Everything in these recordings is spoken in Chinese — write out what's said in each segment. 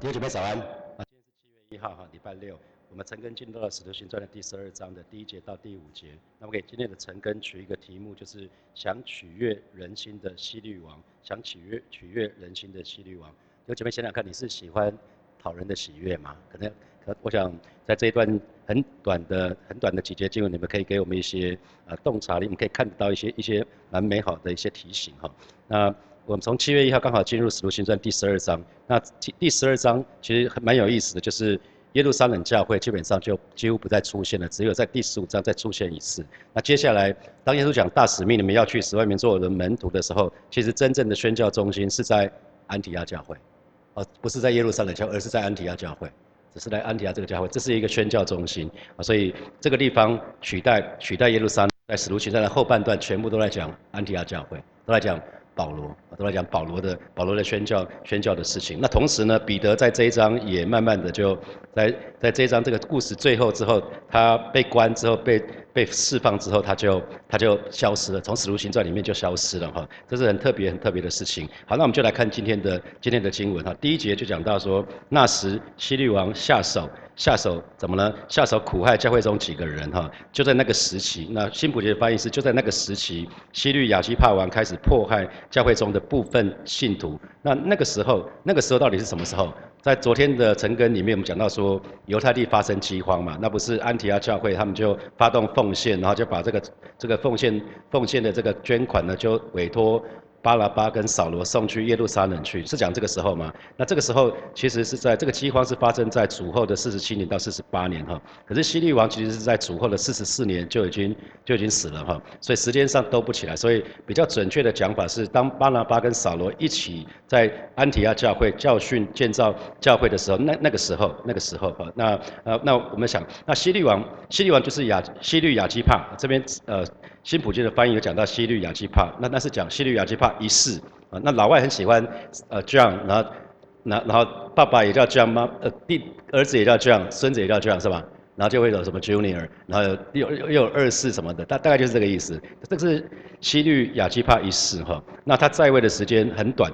弟兄姐妹早安啊！今天是七月一号哈，礼拜六，我们陈根进到了《使徒行传》的第十二章的第一节到第五节。那么给今天的陈根取一个题目，就是想取悦人心的希律王，想取悦取悦人心的希律王。有姐妹想想看，你是喜欢讨人的喜悦吗？可能可我想在这一段很短的很短的几节经文，你们可以给我们一些呃洞察力，你们可以看得到一些一些蛮美好的一些提醒哈。那我们从七月一号刚好进入《使徒行传》第十二章。那第十二章其实蛮有意思的，就是耶路撒冷教会基本上就几乎不再出现了，只有在第十五章再出现一次。那接下来，当耶稣讲大使命，你们要去十外面做我的门徒的时候，其实真正的宣教中心是在安提亚教会，哦，不是在耶路撒冷教，而是在安提亚教会，只是在安提亚这个教会，这是一个宣教中心啊。所以这个地方取代取代耶路撒冷，在使徒行传的后半段，全部都在讲安提亚教会，都在讲。保罗，都在讲保罗的保罗的宣教宣教的事情。那同时呢，彼得在这一章也慢慢的就在在这一章这个故事最后之后，他被关之后被被释放之后，他就他就消失了，从使徒行传里面就消失了哈。这是很特别很特别的事情。好，那我们就来看今天的今天的经文哈。第一节就讲到说，那时希律王下手。下手怎么呢？下手苦害教会中几个人哈，就在那个时期。那新普杰的翻译是就在那个时期，西律亚西帕王开始迫害教会中的部分信徒。那那个时候，那个时候到底是什么时候？在昨天的晨更里面，我们讲到说犹太地发生饥荒嘛，那不是安提阿教会他们就发动奉献，然后就把这个这个奉献奉献的这个捐款呢，就委托。巴拉巴跟扫罗送去耶路撒冷去，是讲这个时候吗？那这个时候其实是在这个饥荒是发生在主后的四十七年到四十八年哈。可是希律王其实是在主后的四十四年就已经就已经死了哈，所以时间上都不起来。所以比较准确的讲法是，当巴拉巴跟扫罗一起在安提亚教会教训建造教会的时候，那那个时候那个时候哈，那呃那我们想，那希律王希律王就是亚希律亚基帕这边呃。新普京的翻译有讲到西律亚基帕，那那是讲西律亚基帕一世啊。那老外很喜欢呃 John，然后然然后爸爸也叫 John，妈呃弟儿子也叫 John，孙子也叫 John 是吧？然后就会有什么 Junior，然后又又有二世什么的，大大概就是这个意思。这个是西律亚基帕一世哈，那他在位的时间很短。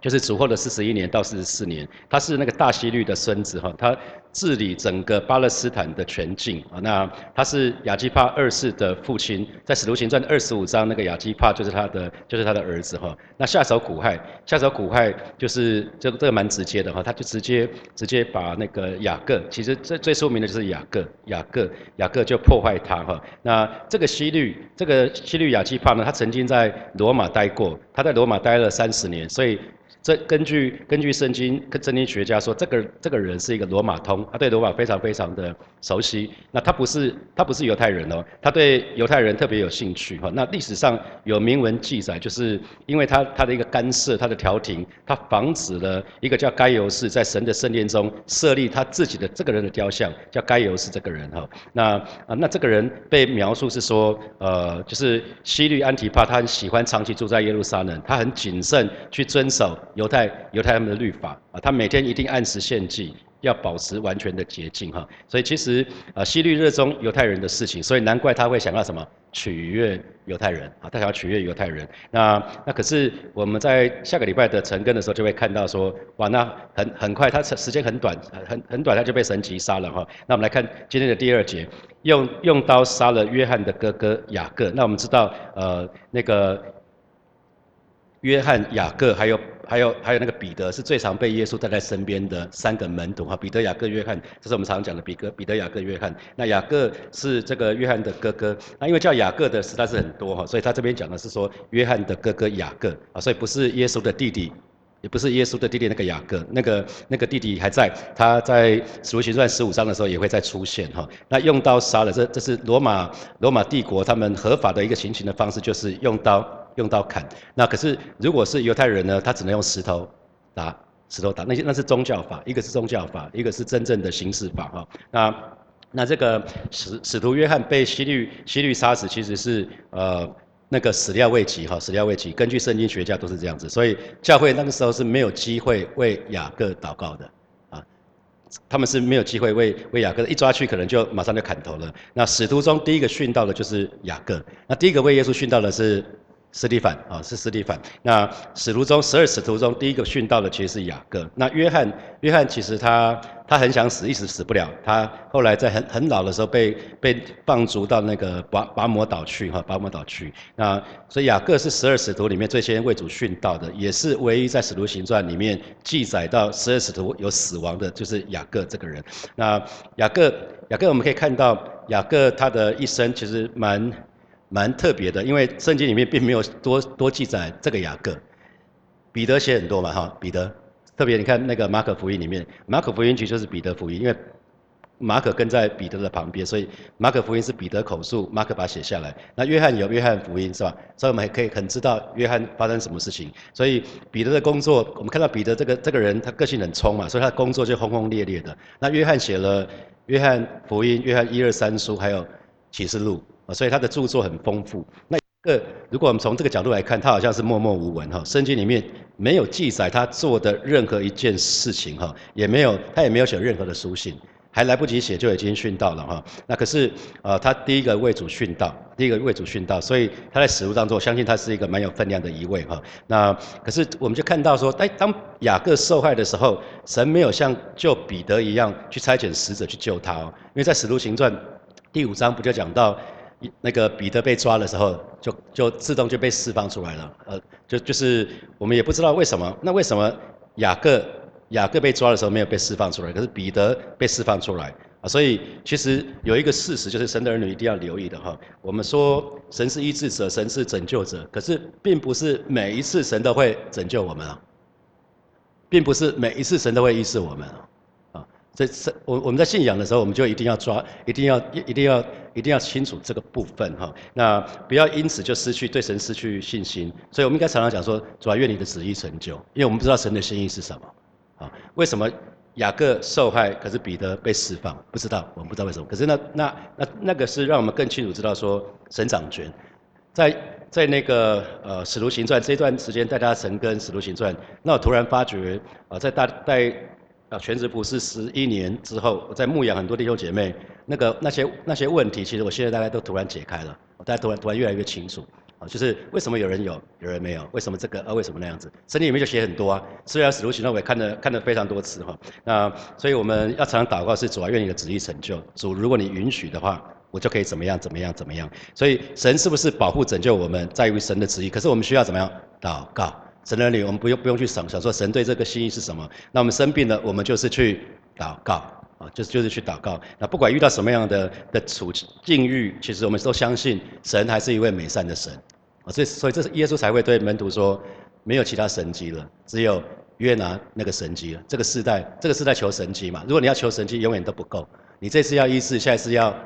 就是主后的四十一年到四十四年，他是那个大希律的孙子哈，他治理整个巴勒斯坦的全境啊。那他是亚基帕二世的父亲，在使徒行传二十五章，那个亚基帕就是他的，就是他的儿子哈。那下手苦害，下手苦害就是这个这个蛮直接的哈，他就直接直接把那个雅各，其实最最出名的就是雅各，雅各雅各就破坏他哈。那这个希律，这个希律亚基帕呢，他曾经在罗马待过，他在罗马待了三十年，所以。这根据根据圣经，跟圣经学家说，这个这个人是一个罗马通，他对罗马非常非常的熟悉。那他不是他不是犹太人哦，他对犹太人特别有兴趣哈。那历史上有铭文记载，就是因为他他的一个干涉，他的调停，他防止了一个叫该犹士在神的圣殿中设立他自己的这个人的雕像，叫该犹士这个人哈。那啊那这个人被描述是说，呃，就是西律安提帕，他很喜欢长期住在耶路撒冷，他很谨慎去遵守。犹太犹太他们的律法啊，他每天一定按时献祭，要保持完全的洁净哈。所以其实啊，希律热衷犹太人的事情，所以难怪他会想要什么取悦犹太人啊，他想要取悦犹太人。那那可是我们在下个礼拜的晨更的时候就会看到说，哇，那很很快，他时间很短，很很短，他就被神击杀了哈。那我们来看今天的第二节，用用刀杀了约翰的哥哥雅各。那我们知道呃那个约翰、雅各还有。还有还有那个彼得是最常被耶稣带在身边的三个门徒哈，彼得、雅各、约翰，这是我们常讲的彼得、彼得、雅各、约翰。那雅各是这个约翰的哥哥，那因为叫雅各的实在是很多哈，所以他这边讲的是说约翰的哥哥雅各啊，所以不是耶稣的弟弟，也不是耶稣的弟弟那个雅各，那个那个弟弟还在，他在使徒行传十五章的时候也会再出现哈。那用刀杀了，这这是罗马罗马帝国他们合法的一个行刑的方式，就是用刀。用刀砍，那可是如果是犹太人呢？他只能用石头打，石头打。那些那是宗教法，一个是宗教法，一个是真正的刑事法哈。那那这个使使徒约翰被希律希律杀死，其实是呃那个始料未及哈，始料未及。根据圣经学家都是这样子，所以教会那个时候是没有机会为雅各祷告的啊，他们是没有机会为为雅各，一抓去可能就马上就砍头了。那使徒中第一个殉道的就是雅各，那第一个为耶稣殉道的是。斯蒂凡啊，是斯蒂凡。那使徒中十二使徒中第一个殉道的其实是雅各。那约翰，约翰其实他他很想死，一直死不了。他后来在很很老的时候被被放逐到那个拔拔摩岛去哈，拔摩岛去。那所以雅各是十二使徒里面最先为主殉道的，也是唯一在使徒行传里面记载到十二使徒有死亡的，就是雅各这个人。那雅各雅各我们可以看到雅各他的一生其实蛮。蛮特别的，因为圣经里面并没有多多记载这个雅各。彼得写很多嘛，哈，彼得特别你看那个马可福音里面，马可福音其实就是彼得福音，因为马可跟在彼得的旁边，所以马可福音是彼得口述，马可把它写下来。那约翰有约翰福音是吧？所以我们还可以很知道约翰发生什么事情。所以彼得的工作，我们看到彼得这个这个人，他个性很冲嘛，所以他工作就轰轰烈烈的。那约翰写了约翰福音、约翰一二三书，还有启示录。所以他的著作很丰富。那个，如果我们从这个角度来看，他好像是默默无闻哈，圣经里面没有记载他做的任何一件事情哈，也没有他也没有写任何的书信，还来不及写就已经殉道了哈。那可是呃，他第一个为主殉道，第一个为主殉道，所以他在史书当中，我相信他是一个蛮有分量的一位哈。那可是我们就看到说，哎，当雅各受害的时候，神没有像救彼得一样去差遣使者去救他哦，因为在使徒行传第五章不就讲到。那个彼得被抓的时候，就就自动就被释放出来了。呃，就就是我们也不知道为什么。那为什么雅各雅各被抓的时候没有被释放出来，可是彼得被释放出来啊？所以其实有一个事实，就是神的儿女一定要留意的哈。我们说神是医治者，神是拯救者，可是并不是每一次神都会拯救我们啊，并不是每一次神都会医治我们啊。这是我我们在信仰的时候，我们就一定要抓，一定要一定要一定要清楚这个部分哈。那不要因此就失去对神失去信心。所以我们应该常常讲说，主要愿你的旨意成就，因为我们不知道神的心意是什么啊？为什么雅各受害，可是彼得被释放？不知道，我们不知道为什么。可是那那那那个是让我们更清楚知道说，神掌权，在在那个呃使徒行传这段时间，带大家神跟使徒行传，那我突然发觉啊，在大在。啊，全职服侍十一年之后，我在牧养很多弟兄姐妹，那个那些那些问题，其实我现在大概都突然解开了，大家突然突然越来越清楚，啊，就是为什么有人有，有人没有，为什么这个，啊，为什么那样子，圣经里面就写很多啊，虽然使徒行传我也看了看了非常多次哈，那所以我们要常常祷告是主啊，愿你的旨意成就，主如果你允许的话，我就可以怎么样怎么样怎么样，所以神是不是保护拯救我们，在于神的旨意，可是我们需要怎么样？祷告。神的里，我们不用不用去想想说神对这个心意是什么。那我们生病了，我们就是去祷告啊，就是就是去祷告。那不管遇到什么样的的处境遇，其实我们都相信神还是一位美善的神啊。所以所以这是耶稣才会对门徒说，没有其他神迹了，只有约拿那个神迹了。这个时代，这个时代求神迹嘛。如果你要求神迹，永远都不够。你这次要医治，下一次要。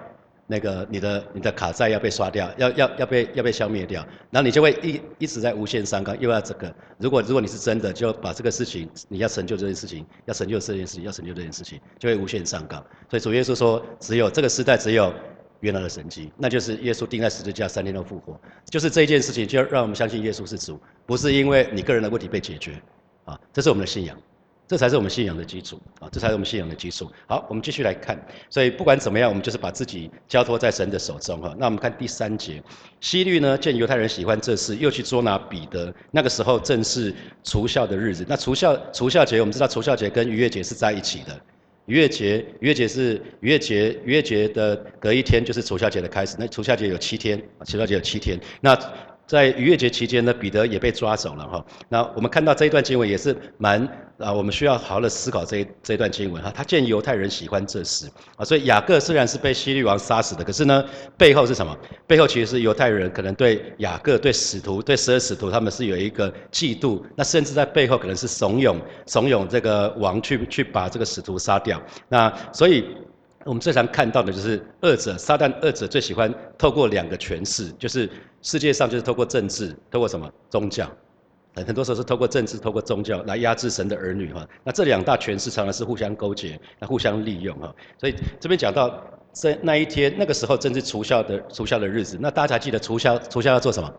那个你的你的卡债要被刷掉，要要要被要被消灭掉，然后你就会一一直在无限上纲，又要这个。如果如果你是真的，就把这个事情你要成就这件事情，要成就这件事情，要成就这件事情，就会无限上纲。所以主耶稣说，只有这个时代只有原来的神迹，那就是耶稣钉在十字架三天后复活，就是这件事情就让我们相信耶稣是主，不是因为你个人的问题被解决，啊，这是我们的信仰。这才是我们信仰的基础啊！这才是我们信仰的基础。好，我们继续来看。所以不管怎么样，我们就是把自己交托在神的手中哈。那我们看第三节，希律呢见犹太人喜欢这事，又去捉拿彼得。那个时候正是除孝的日子。那除孝除孝节，我们知道除孝节跟逾越节是在一起的。逾越节逾越节是逾越节逾越节的隔一天就是除孝节的开始。那除孝节有七天，除孝节有七天。那在逾越节期间呢，彼得也被抓走了哈。那我们看到这一段经文也是蛮啊，我们需要好好的思考这一这一段经文哈。他见犹太人喜欢这事啊，所以雅各虽然是被希律王杀死的，可是呢，背后是什么？背后其实是犹太人可能对雅各、对使徒、对十二使徒他们是有一个嫉妒，那甚至在背后可能是怂恿怂恿这个王去去把这个使徒杀掉。那所以。我们最常看到的就是二者，撒旦二者最喜欢透过两个诠释，就是世界上就是透过政治，透过什么宗教，很多时候是透过政治、透过宗教来压制神的儿女哈。那这两大权势常常是互相勾结，那互相利用哈。所以这边讲到在那一天，那个时候正是除孝的除孝的日子。那大家记得除孝除孝要做什么？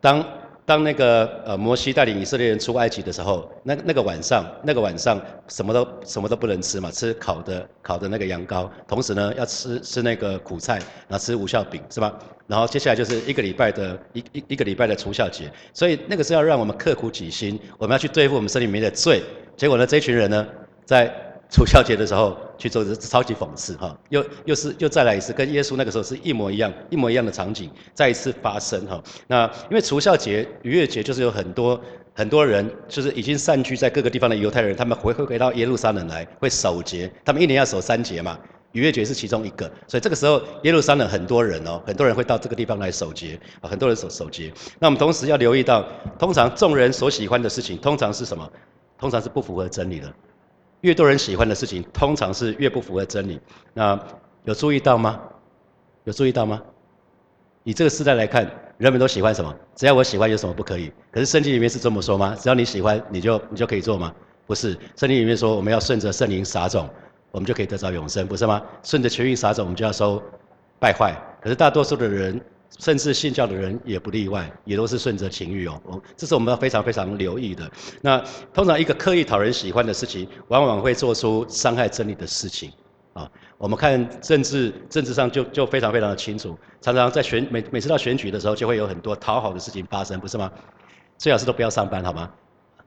当当那个呃摩西带领以色列人出埃及的时候，那那个晚上，那个晚上什么都什么都不能吃嘛，吃烤的烤的那个羊羔，同时呢要吃吃那个苦菜，然后吃无效饼是吧？然后接下来就是一个礼拜的一一一个礼拜的除孝节，所以那个是要让我们刻苦己心，我们要去对付我们身里面的罪。结果呢，这群人呢在除孝节的时候去做，是超级讽刺哈，又又是又再来一次，跟耶稣那个时候是一模一样，一模一样的场景再一次发生哈。那因为除孝节、逾越节就是有很多很多人，就是已经散居在各个地方的犹太人，他们回回回到耶路撒冷来，会守节，他们一年要守三节嘛，逾越节是其中一个，所以这个时候耶路撒冷很多人哦，很多人会到这个地方来守节啊，很多人守守节。那我们同时要留意到，通常众人所喜欢的事情，通常是什么？通常是不符合真理的。越多人喜欢的事情，通常是越不符合真理。那有注意到吗？有注意到吗？以这个时代来看，人们都喜欢什么？只要我喜欢，有什么不可以？可是圣经里面是这么说吗？只要你喜欢，你就你就可以做吗？不是，圣经里面说我们要顺着圣灵撒种，我们就可以得到永生，不是吗？顺着权欲撒种，我们就要收败坏。可是大多数的人。甚至信教的人也不例外，也都是顺着情欲哦。哦，这是我们要非常非常留意的。那通常一个刻意讨人喜欢的事情，往往会做出伤害真理的事情。啊，我们看政治，政治上就就非常非常的清楚。常常在选每每次到选举的时候，就会有很多讨好的事情发生，不是吗？最好是都不要上班，好吗？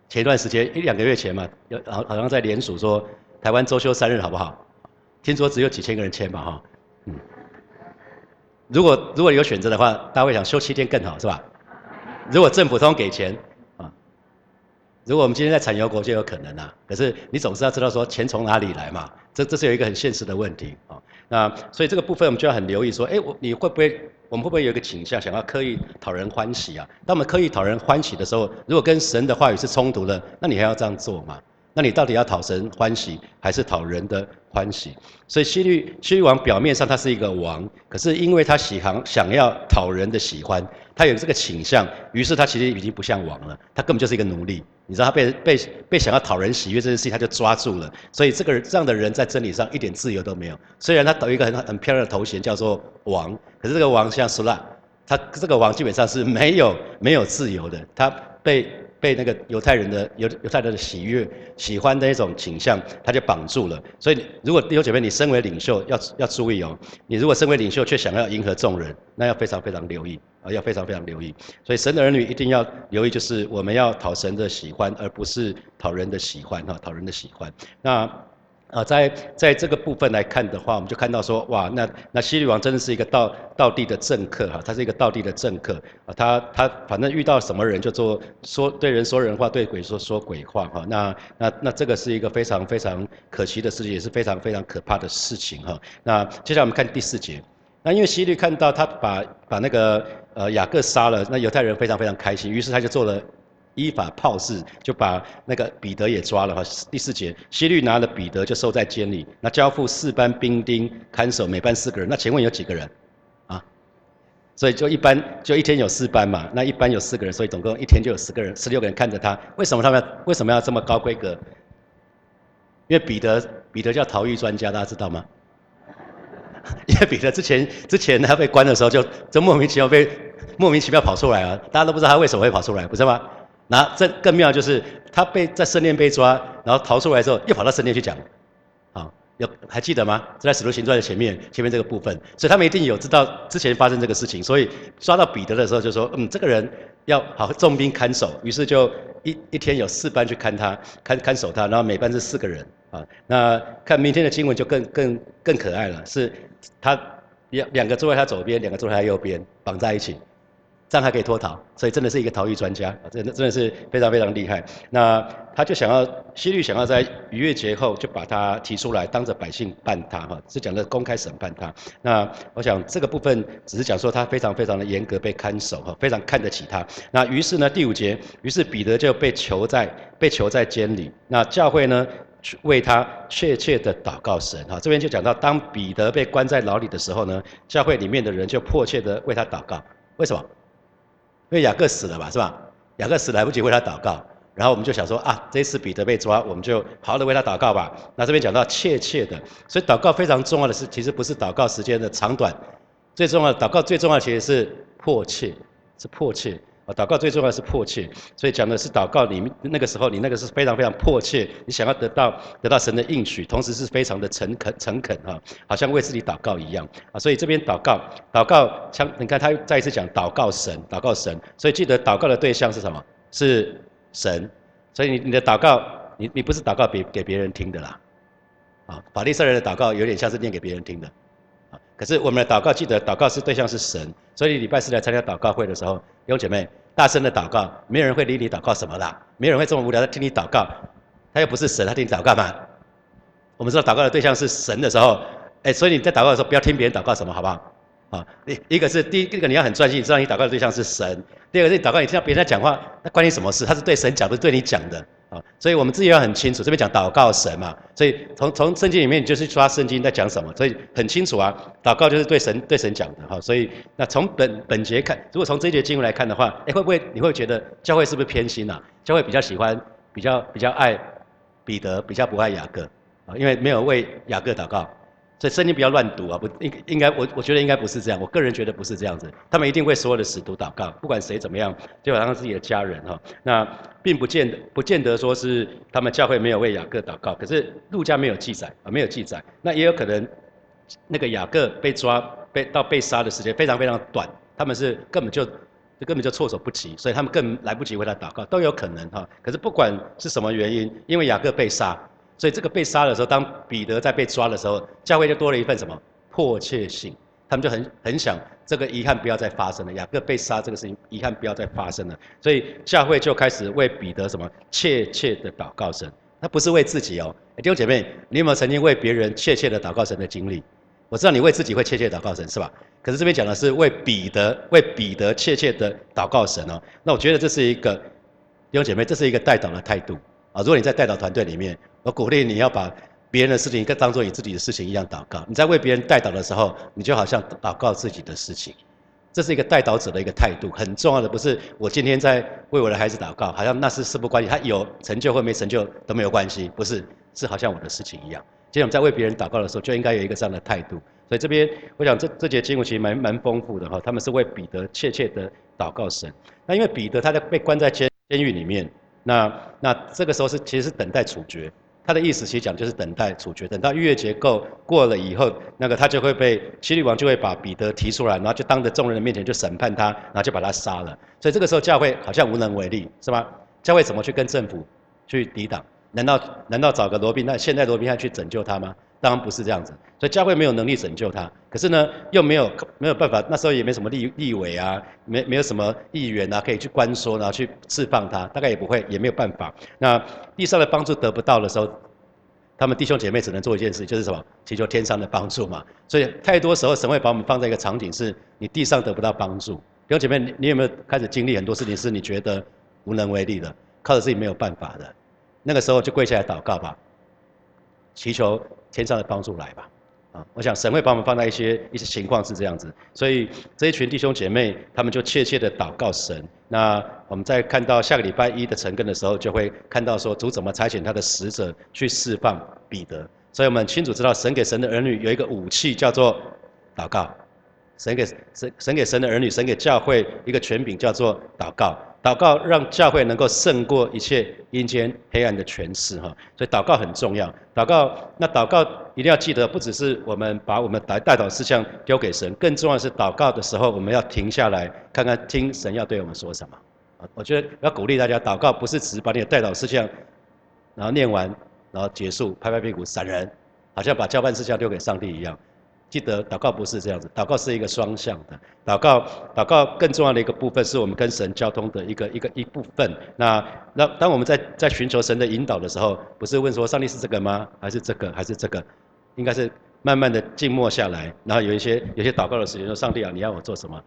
前一段时间一两个月前嘛，好好像在联署说台湾周休三日，好不好？听说只有几千个人签吧，哈，如果如果有选择的话，大家会想休七天更好，是吧？如果政府通给钱啊，如果我们今天在产油国就有可能啊。可是你总是要知道说钱从哪里来嘛，这这是有一个很现实的问题啊。那所以这个部分我们就要很留意说，哎，我你会不会我们会不会有一个倾向，想要刻意讨人欢喜啊？当我们刻意讨人欢喜的时候，如果跟神的话语是冲突的，那你还要这样做吗？那你到底要讨神欢喜，还是讨人的欢喜？所以希律希律王表面上他是一个王，可是因为他喜行想要讨人的喜欢，他有这个倾向，于是他其实已经不像王了，他根本就是一个奴隶。你知道他被被被想要讨人喜悦这件事情，他就抓住了。所以这个这样的人在真理上一点自由都没有。虽然他有一个很很漂亮的头衔叫做王，可是这个王像苏拉，他这个王基本上是没有没有自由的，他被。被那个犹太人的犹犹太人的喜悦、喜欢的一种倾向，他就绑住了。所以，如果有姐妹，你身为领袖，要要注意哦。你如果身为领袖，却想要迎合众人，那要非常非常留意啊，要非常非常留意。所以，神的儿女一定要留意，就是我们要讨神的喜欢，而不是讨人的喜欢哈，讨人的喜欢。那。啊，在在这个部分来看的话，我们就看到说，哇，那那西律王真的是一个道道地的政客哈，他是一个道地的政客啊，他他反正遇到什么人就做说对人说人话，对鬼说说鬼话哈，那那那这个是一个非常非常可惜的事情，也是非常非常可怕的事情哈。那接下来我们看第四节，那因为西律看到他把把那个呃雅各杀了，那犹太人非常非常开心，于是他就做了。依法炮制，就把那个彼得也抓了哈。第四节，希律拿了彼得就收在监里，那交付四班兵丁看守，每班四个人。那请问有几个人？啊？所以就一班就一天有四班嘛，那一班有四个人，所以总共一天就有十个人，十六个人看着他。为什么他们为什么要这么高规格？因为彼得彼得叫逃狱专家，大家知道吗？因为彼得之前之前他被关的时候就就莫名其妙被莫名其妙跑出来了，大家都不知道他为什么会跑出来，不是吗？那这更妙就是他被在圣殿被抓，然后逃出来之后又跑到圣殿去讲，啊，有还记得吗？在使徒行传的前面前面这个部分，所以他们一定有知道之前发生这个事情，所以抓到彼得的时候就说，嗯，这个人要好重兵看守，于是就一一天有四班去看他，看看守他，然后每班是四个人，啊，那看明天的经文就更更更可爱了，是他两两个坐在他左边，两个坐在他右边，绑在一起。这样还可以脱逃，所以真的是一个逃狱专家！真的真的是非常非常厉害。那他就想要希律想要在逾越节后就把他提出来，当着百姓办他哈，是讲的公开审判他。那我想这个部分只是讲说他非常非常的严格被看守哈，非常看得起他。那于是呢第五节，于是彼得就被囚在被囚在监里。那教会呢为他确切的祷告神哈，这边就讲到当彼得被关在牢里的时候呢，教会里面的人就迫切的为他祷告。为什么？因为雅各死了嘛，是吧？雅各死来不及为他祷告，然后我们就想说啊，这次彼得被抓，我们就好好的为他祷告吧。那这边讲到切切的，所以祷告非常重要的是，其实不是祷告时间的长短，最重要的祷告最重要的其实是迫切，是迫切。啊，祷告最重要是迫切，所以讲的是祷告你那个时候，你那个是非常非常迫切，你想要得到得到神的应许，同时是非常的诚恳诚恳哈，好像为自己祷告一样啊。所以这边祷告祷告，像你看他再一次讲祷告神，祷告神，所以记得祷告的对象是什么？是神。所以你你的祷告，你你不是祷告给给别人听的啦，啊，法利赛人的祷告有点像是念给别人听的。可是我们的祷告，记得祷告是对象是神，所以礼拜四来参加祷告会的时候，弟兄姐妹大声的祷告，没有人会理你祷告什么啦，没有人会这么无聊的听你祷告，他又不是神，他听你祷告嘛？我们知道祷告的对象是神的时候，哎，所以你在祷告的时候不要听别人祷告什么，好不好？啊，一一个是第一个你要很专心，知道你祷告的对象是神，第二个是祷告你听到别人在讲话，那关你什么事？他是对神讲，不是对你讲的。啊，所以我们自己要很清楚，这边讲祷告神嘛，所以从从圣经里面你就是抓圣经在讲什么，所以很清楚啊，祷告就是对神对神讲的哈，所以那从本本节看，如果从这一节经文来看的话，哎会不会你会觉得教会是不是偏心呐？教会比较喜欢比较比较爱彼得，比较不爱雅各啊，因为没有为雅各祷告。所以圣经不要乱读啊！不应应该我我觉得应该不是这样，我个人觉得不是这样子。他们一定为所有的使徒祷告，不管谁怎么样，就好像自己的家人哈。那并不见得不见得说是他们教会没有为雅各祷告，可是路加没有记载啊，没有记载。那也有可能那个雅各被抓被到被杀的时间非常非常短，他们是根本就根本就措手不及，所以他们更来不及为他祷告，都有可能哈。可是不管是什么原因，因为雅各被杀。所以这个被杀的时候，当彼得在被抓的时候，教会就多了一份什么迫切性？他们就很很想这个遗憾不要再发生了。雅各被杀这个事情，遗憾不要再发生了。所以教会就开始为彼得什么切切的祷告神。他不是为自己哦，弟兄姐妹，你有没有曾经为别人切切的祷告神的经历？我知道你为自己会切切祷告神是吧？可是这边讲的是为彼得为彼得切切的祷告神哦。那我觉得这是一个弟兄姐妹，这是一个带祷的态度啊。如果你在带祷团队里面，我鼓励你要把别人的事情跟当做你自己的事情一样祷告。你在为别人代祷的时候，你就好像祷告自己的事情。这是一个代祷者的一个态度，很重要的不是我今天在为我的孩子祷告，好像那是事不关己，他有成就或没成就都没有关系，不是，是好像我的事情一样。今天我们在为别人祷告的时候，就应该有一个这样的态度。所以这边我想这这节经文其实蛮蛮丰富的哈，他们是为彼得切切的祷告神。那因为彼得他在被关在监监狱里面，那那这个时候是其实是等待处决。他的意思其实讲就是等待处决，等到逾越节够过了以后，那个他就会被希律王就会把彼得提出来，然后就当着众人的面前就审判他，然后就把他杀了。所以这个时候教会好像无能为力，是吧？教会怎么去跟政府去抵挡？难道难道找个罗宾那现在罗宾汉去拯救他吗？当然不是这样子。所以教会没有能力拯救他，可是呢又没有没有办法，那时候也没什么立立委啊，没没有什么议员啊可以去关说，然后去释放他，大概也不会也没有办法。那地上的帮助得不到的时候，他们弟兄姐妹只能做一件事，就是什么？祈求天上的帮助嘛。所以太多时候神会把我们放在一个场景，是你地上得不到帮助。弟兄姐妹，你你有没有开始经历很多事情是你觉得无能为力的，靠着自己没有办法的？那个时候就跪下来祷告吧，祈求天上的帮助来吧。啊，我想神会把我们放在一些一些情况是这样子，所以这一群弟兄姐妹他们就切切的祷告神。那我们在看到下个礼拜一的成根的时候，就会看到说主怎么差遣他的使者去释放彼得。所以我们清楚知道神给神的儿女有一个武器叫做祷告，神给神神给神的儿女，神给教会一个权柄叫做祷告。祷告让教会能够胜过一切阴间黑暗的权势，哈，所以祷告很重要。祷告，那祷告一定要记得，不只是我们把我们带带祷事项丢给神，更重要的是祷告的时候，我们要停下来看看，听神要对我们说什么。我觉得要鼓励大家，祷告不是只是把你的带祷事项，然后念完，然后结束，拍拍屁股闪人，好像把交办事项丢给上帝一样。记得祷告不是这样子，祷告是一个双向的。祷告，祷告更重要的一个部分是我们跟神交通的一个一个一部分。那那当我们在在寻求神的引导的时候，不是问说上帝是这个吗？还是这个？还是这个？应该是慢慢的静默下来，然后有一些有些祷告的时间说：上帝啊，你要我做什么？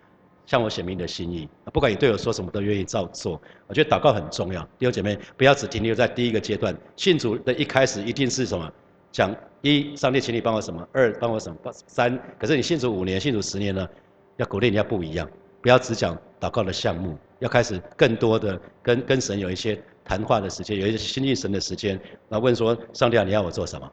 向我显明你的心意。不管你对我说什么，都愿意照做。我觉得祷告很重要。弟兄姐妹，不要只停留在第一个阶段。信主的一开始一定是什么？讲一，上帝，请你帮我什么？二，帮我什么？三，可是你信主五年，信主十年呢？要鼓励你要不一样，不要只讲祷告的项目，要开始更多的跟跟神有一些谈话的时间，有一些亲近神的时间。那问说，上帝啊，你要我做什么？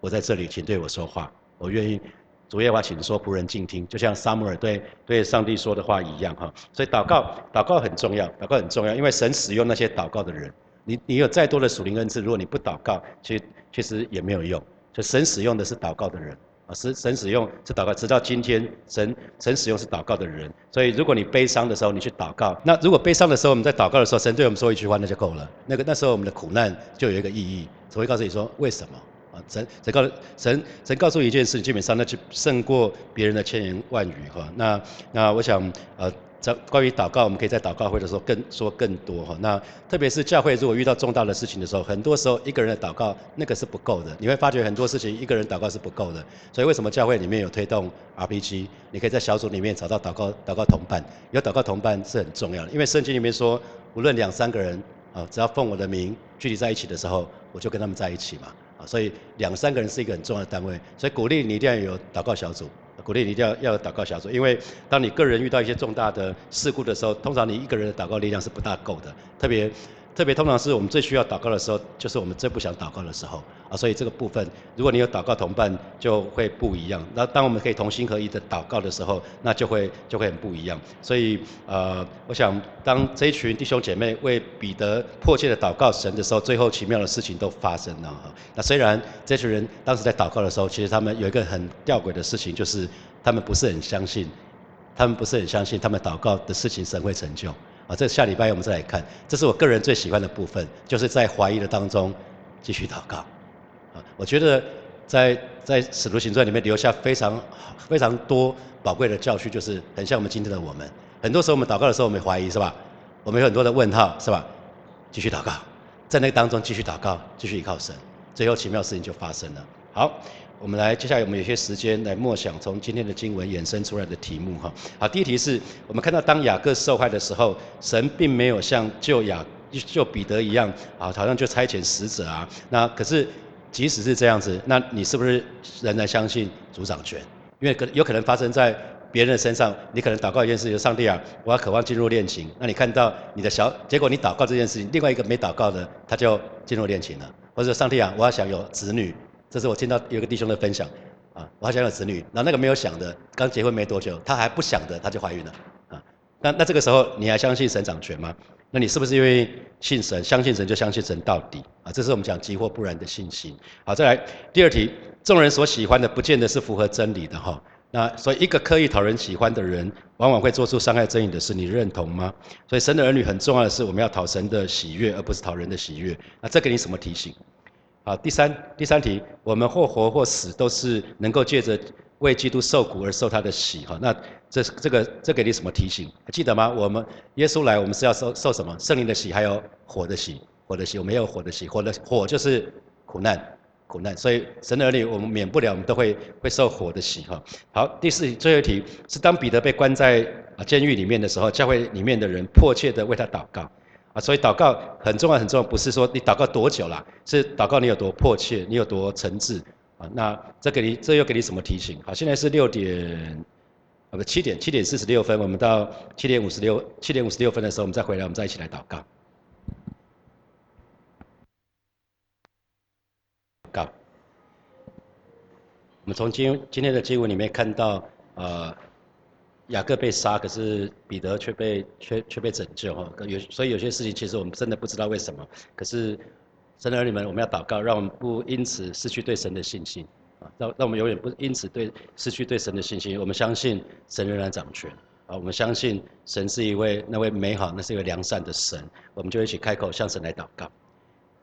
我在这里，请对我说话，我愿意主耶和华，请说，仆人静听，就像撒母耳对对上帝说的话一样哈。所以祷告，祷告很重要，祷告很重要，因为神使用那些祷告的人。你你有再多的属灵恩赐，如果你不祷告，其实其实也没有用。就神使用的是祷告的人啊，神神使用是祷告，直到今天，神神使用是祷告的人。所以如果你悲伤的时候，你去祷告，那如果悲伤的时候我们在祷告的时候，神对我们说一句话，那就够了。那个那时候我们的苦难就有一个意义，只会告诉你说为什么。啊，神神告神神告诉一件事，基本上那就胜过别人的千言万语哈。那那我想呃，关于祷告，我们可以在祷告会的时候更说更多哈。那特别是教会如果遇到重大的事情的时候，很多时候一个人的祷告那个是不够的。你会发觉很多事情一个人祷告是不够的。所以为什么教会里面有推动 RPG？你可以在小组里面找到祷告祷告同伴，有祷告同伴是很重要的。因为圣经里面说，无论两三个人啊，只要奉我的名聚集在一起的时候，我就跟他们在一起嘛啊。所以两三个人是一个很重要的单位，所以鼓励你一定要有祷告小组，鼓励你一定要要祷告小组，因为当你个人遇到一些重大的事故的时候，通常你一个人的祷告力量是不大够的，特别。特别通常是我们最需要祷告的时候，就是我们最不想祷告的时候啊，所以这个部分，如果你有祷告同伴，就会不一样。那当我们可以同心合一的祷告的时候，那就会就会很不一样。所以呃，我想当这一群弟兄姐妹为彼得迫切的祷告神的时候，最后奇妙的事情都发生了哈。那虽然这群人当时在祷告的时候，其实他们有一个很吊诡的事情，就是他们不是很相信，他们不是很相信他们祷告的事情神会成就。啊，这下礼拜我们再来看，这是我个人最喜欢的部分，就是在怀疑的当中继续祷告。啊，我觉得在在使徒行传里面留下非常非常多宝贵的教训，就是很像我们今天的我们。很多时候我们祷告的时候，我们怀疑是吧？我们有很多的问号是吧？继续祷告，在那个当中继续祷告，继续依靠神，最后奇妙事情就发生了。好。我们来，接下来我们有些时间来默想从今天的经文衍生出来的题目哈。好，第一题是我们看到当雅各受害的时候，神并没有像救雅救彼得一样啊，好像就差遣使者啊。那可是即使是这样子，那你是不是仍然相信主掌权？因为可有可能发生在别人的身上，你可能祷告一件事情，上帝啊，我要渴望进入恋情。那你看到你的小，结果你祷告这件事情，另外一个没祷告的他就进入恋情了，或者上帝啊，我要想有子女。这是我听到有个弟兄的分享，啊，我好想有子女，然后那个没有想的，刚结婚没多久，他还不想的，他就怀孕了，啊，那那这个时候你还相信神掌权吗？那你是不是因为信神，相信神就相信神到底？啊，这是我们讲急或不然的信心。好，再来第二题，众人所喜欢的，不见得是符合真理的哈。那所以一个刻意讨人喜欢的人，往往会做出伤害真理的事，你认同吗？所以神的儿女很重要的是，我们要讨神的喜悦，而不是讨人的喜悦。那这给你什么提醒？好，第三第三题，我们或活或死，都是能够借着为基督受苦而受他的喜。哈，那这这个这给你什么提醒？还记得吗？我们耶稣来，我们是要受受什么？圣灵的喜，还有火的喜，火的喜。我们有火的喜，火的火就是苦难，苦难。所以神的儿女，我们免不了，我们都会会受火的喜。哈，好，第四题，最后一题是当彼得被关在啊监狱里面的时候，教会里面的人迫切的为他祷告。啊，所以祷告很重要，很重要，不是说你祷告多久了，是祷告你有多迫切，你有多诚挚啊。那这给你，这又给你什么提醒？好，现在是六点，啊不，七点，七点四十六分，我们到七点五十六，七点五十六分的时候，我们再回来，我们再一起来祷告。告。我们从今今天的经文里面看到，呃。雅各被杀，可是彼得却被却却被拯救哈。有所以有些事情其实我们真的不知道为什么。可是神的儿女们，我们要祷告，让我们不因此失去对神的信心啊，让让我们永远不因此对失去对神的信心。我们相信神仍然掌权啊，我们相信神是一位那位美好、那是一位良善的神。我们就一起开口向神来祷告，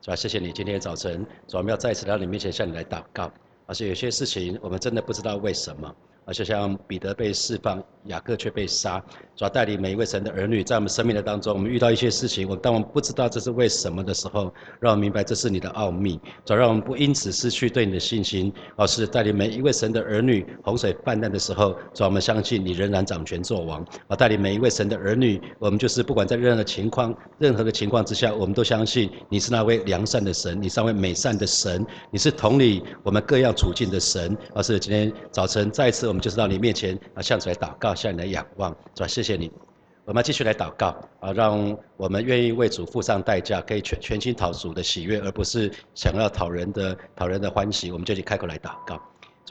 是吧？谢谢你今天早晨，我们要再次来到你面前向你来祷告。而且有些事情我们真的不知道为什么。而且像彼得被释放，雅各却被杀，主要带领每一位神的儿女，在我们生命的当中，我们遇到一些事情，我当我们不知道这是为什么的时候，让我们明白这是你的奥秘，主要让我们不因此失去对你的信心，而是带领每一位神的儿女，洪水泛滥的时候，主要我们相信你仍然掌权作王，而带领每一位神的儿女，我们就是不管在任何情况、任何的情况之下，我们都相信你是那位良善的神，你是那位美善的神，你是同理我们各样处境的神，而是今天早晨再次。我们就是到你面前啊，向主来祷告，向你来仰望，是吧？谢谢你，我们继续来祷告啊，让我们愿意为主付上代价，可以全全心讨主的喜悦，而不是想要讨人的讨人的欢喜。我们就去开口来祷告。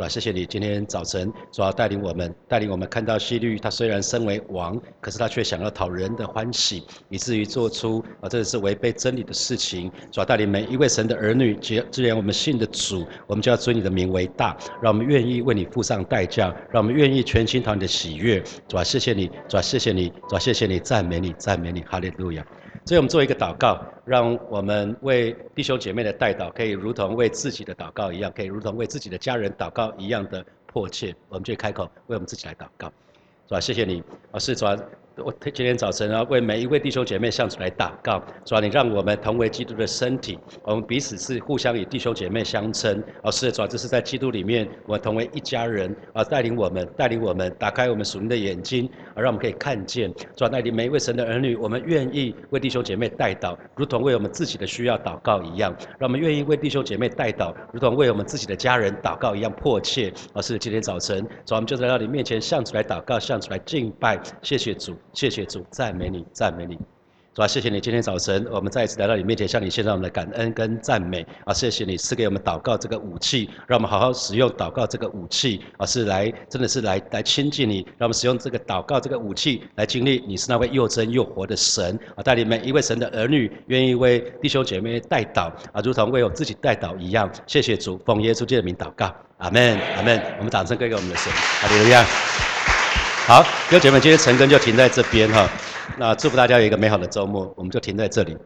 主啊，谢谢你今天早晨主要带领我们，带领我们看到希律，他虽然身为王，可是他却想要讨人的欢喜，以至于做出啊这是违背真理的事情。主要带领每一位神的儿女，既既然我们信的主，我们就要尊你的名为大，让我们愿意为你付上代价，让我们愿意全心讨你的喜悦。主啊，谢谢你，主啊，谢谢你，主啊，谢谢你，赞美你，赞美你，哈利路亚。所以我们做一个祷告，让我们为弟兄姐妹的代祷，可以如同为自己的祷告一样，可以如同为自己的家人祷告一样的迫切。我们就开口为我们自己来祷告，是吧？谢谢你，我，是主。我今天早晨啊，为每一位弟兄姐妹向主来祷告，主啊，你让我们同为基督的身体，我们彼此是互相以弟兄姐妹相称。哦，是主啊，这是在基督里面，我们同为一家人啊，带领我们，带领我们，打开我们属灵的眼睛，啊，让我们可以看见，主啊，带领每一位神的儿女，我们愿意为弟兄姐妹代祷，如同为我们自己的需要祷告一样，让我们愿意为弟兄姐妹代祷，如同为我们自己的家人祷告一样迫切。啊，是今天早晨，主啊，我们就在那里面前向主来祷告，向主来敬拜，谢谢主。谢谢主，赞美你，赞美你，主啊，谢谢你今天早晨，我们再一次来到你面前，向你献上我们的感恩跟赞美啊！谢谢你赐给我们祷告这个武器，让我们好好使用祷告这个武器啊！是来，真的是来来亲近你，让我们使用这个祷告这个武器来经历你是那位又真又活的神啊！带领每一位神的儿女，愿意为弟兄姐妹代祷啊，如同为我自己代祷一样。谢谢主，奉耶稣基督的名祷告，阿门，阿门。我们掌声归给我们的神，哈利路亚。好，各位姐妹，今天陈根就停在这边哈。那祝福大家有一个美好的周末，我们就停在这里。